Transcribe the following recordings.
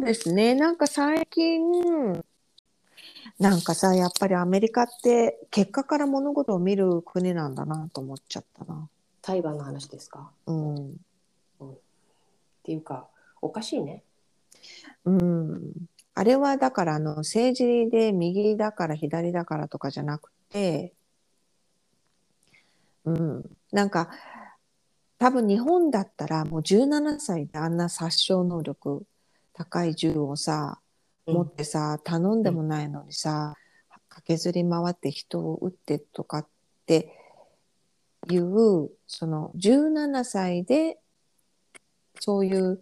そうですね。なんか最近、なんかさ、やっぱりアメリカって結果から物事を見る国なんだなと思っちゃったな。裁判の話ですか？うん。っていうかおかしいね。うん。あれはだからあの政治で右だから左だからとかじゃなくて、うん。なんか多分日本だったらもう17歳であんな殺傷能力高い銃をさ、持ってさ、頼んでもないのにさ、駆けずり回って人を撃ってとかっていう、その17歳でそういう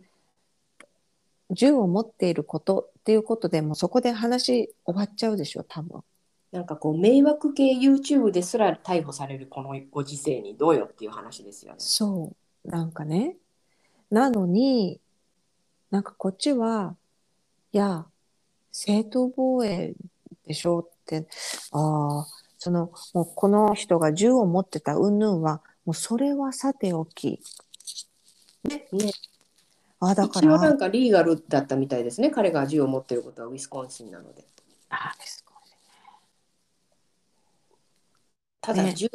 銃を持っていることっていうことでもうそこで話終わっちゃうでしょ、多分。なんかこう迷惑系 YouTube ですら逮捕されるこのご時世にどうよっていう話ですよね。そう。なんかね。なのに、なんかこっちは、いや、正当防衛でしょって、ああ、その、もうこの人が銃を持ってた云々は、もうそれはさておき。ね。ねああ、だか一応なら、んかリーガルだったみたいですね。彼が銃を持ってることはウィスコンシンなので。ああですねただ銃、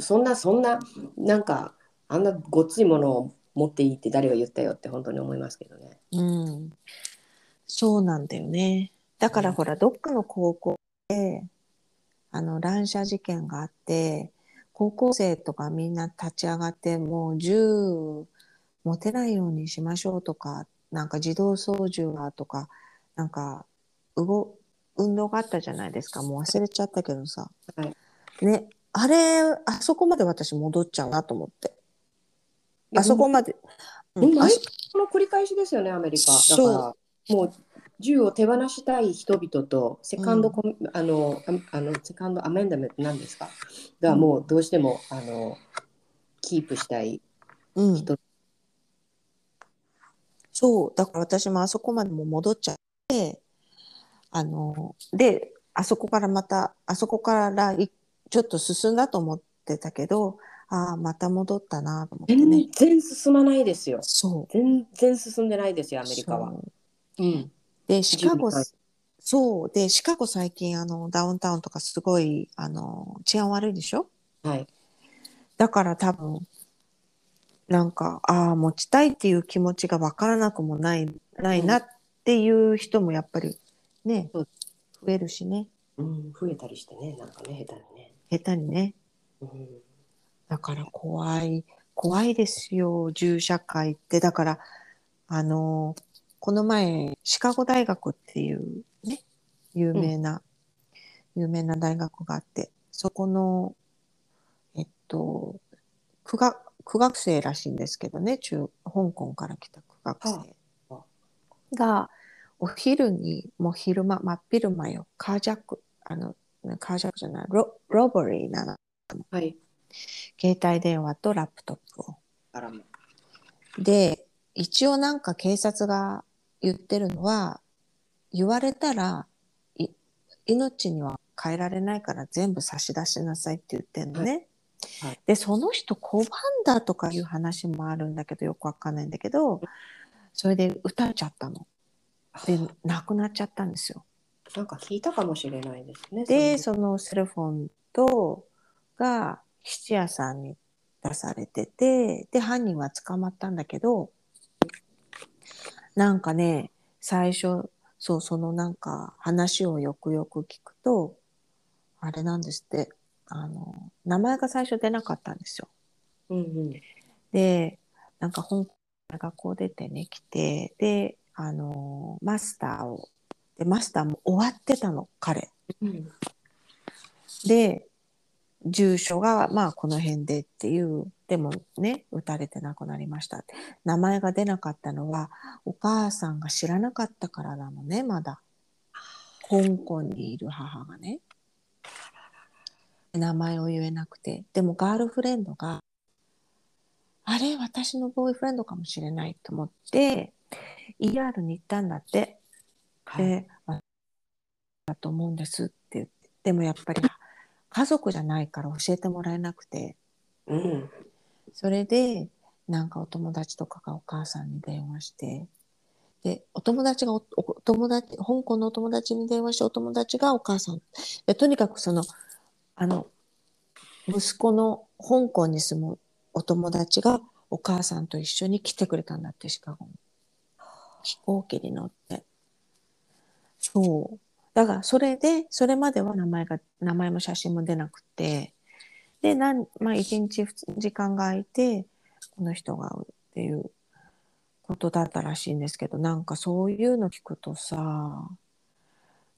そんなそんななんかあんなごっついものを持っていいって誰が言ったよって本当に思いますけどね。うん。そうなんだよね。だからうんほら、どっかの高校で、あの、乱射事件があって、高校生とかみんな立ち上がって、もう銃持てないようにしましょうとか、なんか自動操縦がとか、なんか、動、運動があったじゃないですか。もう忘れちゃったけどさ。はいね、あれ、あそこまで私戻っちゃうなと思って。あそこまで。うんこの繰り返しですよね、アメリカ。だから、もう銃を手放したい人々と、セカンドコミ、あの、ああのセカンドアメンダメントなんですか？が、もうどうしても、あの、キープしたいうん人。そう、だから私もあそこまでも戻っちゃって、あの、で、あそこからまた、あそこからいちょっと進んだと思ってたけど、ああ、また戻ったなと思ってね全。然進まないですよ。そう。全然進んでないですよ、アメリカは。そううん。で、シカゴはい、そう。で、シカゴ最近、あの、ダウンタウンとかすごい、あの、治安悪いでしょ？はい。だから多分、なんか、ああ、持ちたいっていう気持ちがわからなくもない、ないなっていう人もやっぱりね、そう増えるしね、うん、増えたりしてね、なんかね、下手にね。下手にね。うん、だから怖い、怖いですよ、銃社会って。だから、あの、この前、シカゴ大学っていうね、有名な、有名な大学があって、そこの、えっと、苦学、苦学生らしいんですけどね、中、香港から来た苦学は生あが、お昼に、もう昼間、真っ昼間よ、カージャック、あの、カージャックじゃない、ロ、ロボリーなの。はい。携帯電話とラップトップを。あらま。で、一応なんか警察が言ってるのは、言われたら、い命には変えられないから全部差し出しなさいって言ってんのね。はいはいで、その人拒んだとかいう話もあるんだけど、よくわかんないんだけど、それで撃たれちゃったの。で、亡くなっちゃったんですよ。なんか聞いたかもしれないですね。で、そそのセルフォンと、が質屋さんに出されてて、で、犯人は捕まったんだけど、なんかね、最初、そう、そのなんか話をよくよく聞くと、あれなんですって、あの、名前が最初出なかったんですよ。うんうん。で、なんか香港から学校出てね、来て、で、あの、マスターを、で、マスターも終わってたの、彼。うんで、住所がまあこの辺でっていう、でもね、撃たれて亡くなりましたって。名前が出なかったのは、お母さんが知らなかったからなのね、まだ。香港にいる母がね。名前を言えなくて。でもガールフレンドが、あれ、私のボーイフレンドかもしれないと思って、ER に行ったんだって。はい。で、あだと思うんですって言って。でもやっぱり家族じゃないから教えてもらえなくて、うん。それで、なんかお友達とかがお母さんに電話して、で、お友達がお、お友達、香港のお友達に電話して、お友達がお母さん。でとにかくその、あの、息子の香港に住むお友達がお母さんと一緒に来てくれたんだって、シカゴに。飛行機に乗って。そう。だから、それで、それまでは名前が、名前も写真も出なくて、で、なん、まあ、一日時間が空いて、この人が会うっていうことだったらしいんですけど、なんかそういうの聞くとさ、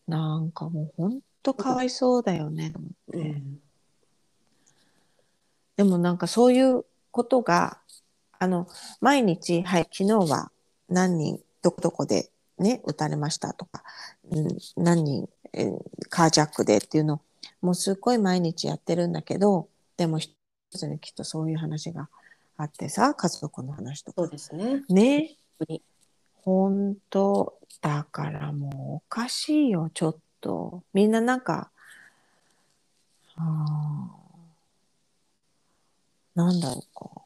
なんかもうほんとかわいそうだよね。うんでもなんかそういうことが、あの、毎日、はい、昨日は何人、どこどこでね、撃たれましたとか、うん、何人、えーカージャックでっていうのを、もうすっごい毎日やってるんだけど、でも一つにきっとそういう話があってさ、家族の話とか。そうですね。ね。本当だからもうおかしいよ、ちょっと。みんななんか、あーなんだろうか。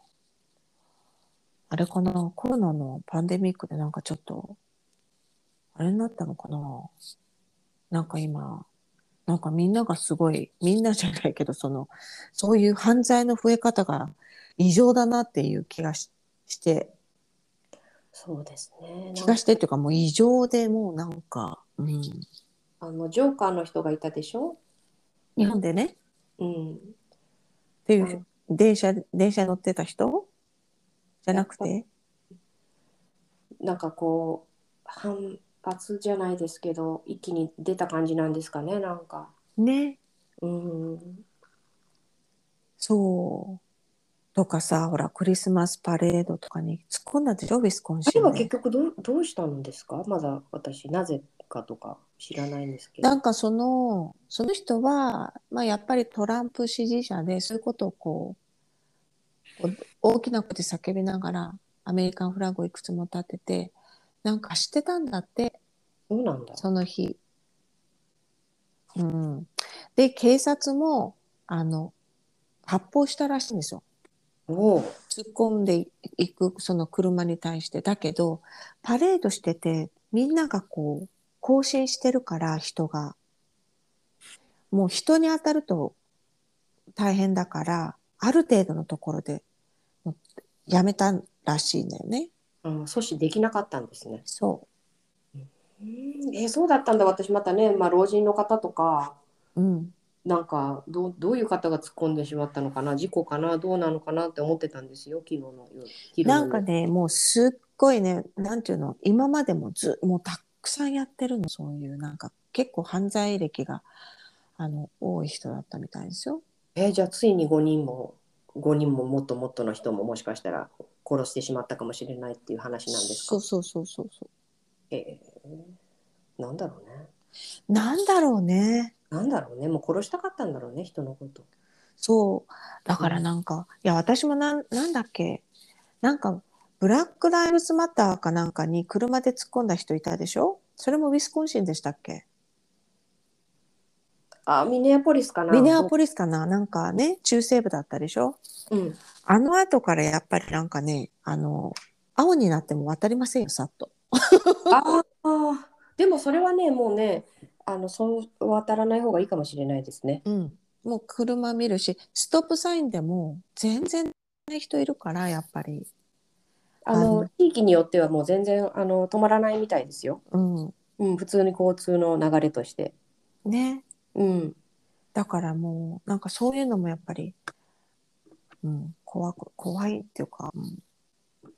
あれかな、コロナのパンデミックでなんかちょっと、あれになったのかな？なんか今、なんかみんながすごい、みんなじゃないけど、その、そういう犯罪の増え方が異常だなっていう気がしして、そうですね。気がしてっていうかもう異常でもうなんか、うん、あのジョーカーの人がいたでしょ？日本でね、うん。っていう、電車、電車乗ってた人？じゃなくて、なんかこう反発じゃないですけど、一気に出た感じなんですかね。なんか。ね、うん。そう。とかさ、ほら、クリスマスパレードとかに突っ込んだでしょ、ウィスコンあれは。結局どうどうしたんですか？まだ私なぜかとか知らないんですけど。なんかその、その人は、まあやっぱりトランプ支持者で、そういうことをこう、大きな声で叫びながら、アメリカンフラッグをいくつも立てて、なんか知ってたんだって、そうなんだ。その日。うん。で、警察も、あの、発砲したらしいんですよ。おお。突っ込んでいくその車に対して。だけど、パレードしてて、みんながこう、行進してるから、人が。もう人に当たると大変だから、ある程度のところで、やめたらしいんだよね。うん、阻止できなかったんですね。そうんえーそうだったんだ。私またね、まあ老人の方とか。う。うん。なんかどうどういう方が突っ込んでしまったのかな？事故かな？どうなのかなって思ってたんですよ昨日の夜なんかね、もうすっごいね、なんていうの、今までもず、もうたくさんやってるの、そういう、なんか結構犯罪歴が、あの、多い人だったみたいですよ。えーじゃあついに5人も5人ももっともっとの人ももしかしたら殺してしまったかもしれないっていう話なんですか？そうそうそうそうそえーなんだろうねう。なんだろうね。なんだろうねもう殺したかったんだろうね人のことそう。だからなんか、いや、私もなん、なんだっけ。なんか、ブラック・ライブズ・マターかなんかに車で突っ込んだ人いたでしょ？それもウィスコンシンでしたっけ？あミネアポリスかなミネアポリスかな？なんかね、中西部だったでしょ？うんあの後からやっぱりなんかね、あの、青になっても渡りませんよ、さっと。ああでもそれはねもうねあのそう渡らない方がいいかもしれないですねうん。もう車見るし、ストップサインでも全然ない人いるから、やっぱり。あの地域によってはもう全然あの止まらないみたいですようん。うん、普通に交通の流れとして。ね。うん、だからもう、なんかそういうのもやっぱり、うん、怖く、怖いっていうか、うん、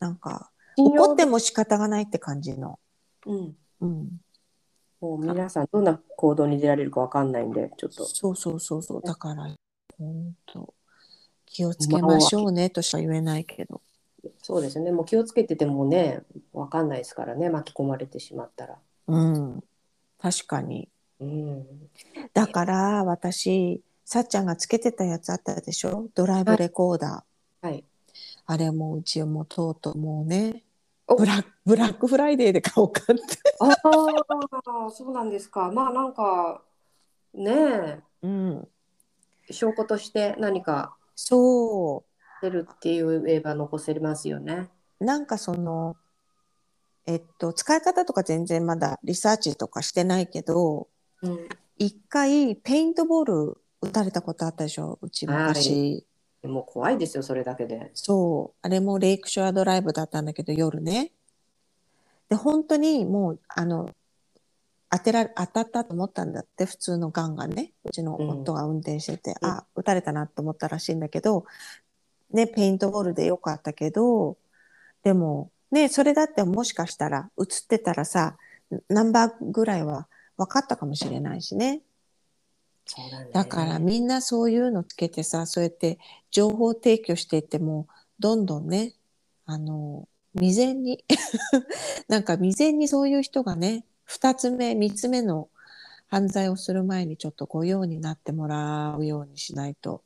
なんか、怒っても仕方がないって感じの。うん、うん。もう皆さんどんな行動に出られるかわかんないんで、ちょっと。そうそうそうそう。だから、本当気をつけましょうねとしか言えないけど。そうですね、もう気をつけててもね、わかんないですからね、巻き込まれてしまったら。うん。確かに。うん、だから私、さっちゃんがつけてたやつあったでしょ？ドライブレコーダー。はい。あれもううちもとうとうもうね、おブラックブラックフライデーで買おうかって。ああ、そうなんですか。まあなんか、ねうん。え、証拠として何かそ出るって言えば残せますよね。う。なんかその、えっと、使い方とか全然まだリサーチとかしてないけど、うん、一回ペイントボール打たれたことあったでしょ？うち昔。もう怖いですよ、それだけで。そう。あれもレイクショアドライブだったんだけど、夜ね。で、本当にもう、あの、当てられ、当たったと思ったんだって、普通のガンがね。うちの夫が運転してて、うんあ、撃たれたなと思ったらしいんだけど、ね、ペイントボールでよかったけど、でも、ね、それだってもしかしたら、映ってたらさ、ナンバーぐらいは分かったかもしれないしね。だね。だからみんなそういうのつけてさ、そうやって情報提供していっても、どんどんね、あの、未然に、なんか未然にそういう人がね、二つ目、三つ目の犯罪をする前にちょっとご用になってもらうようにしないと。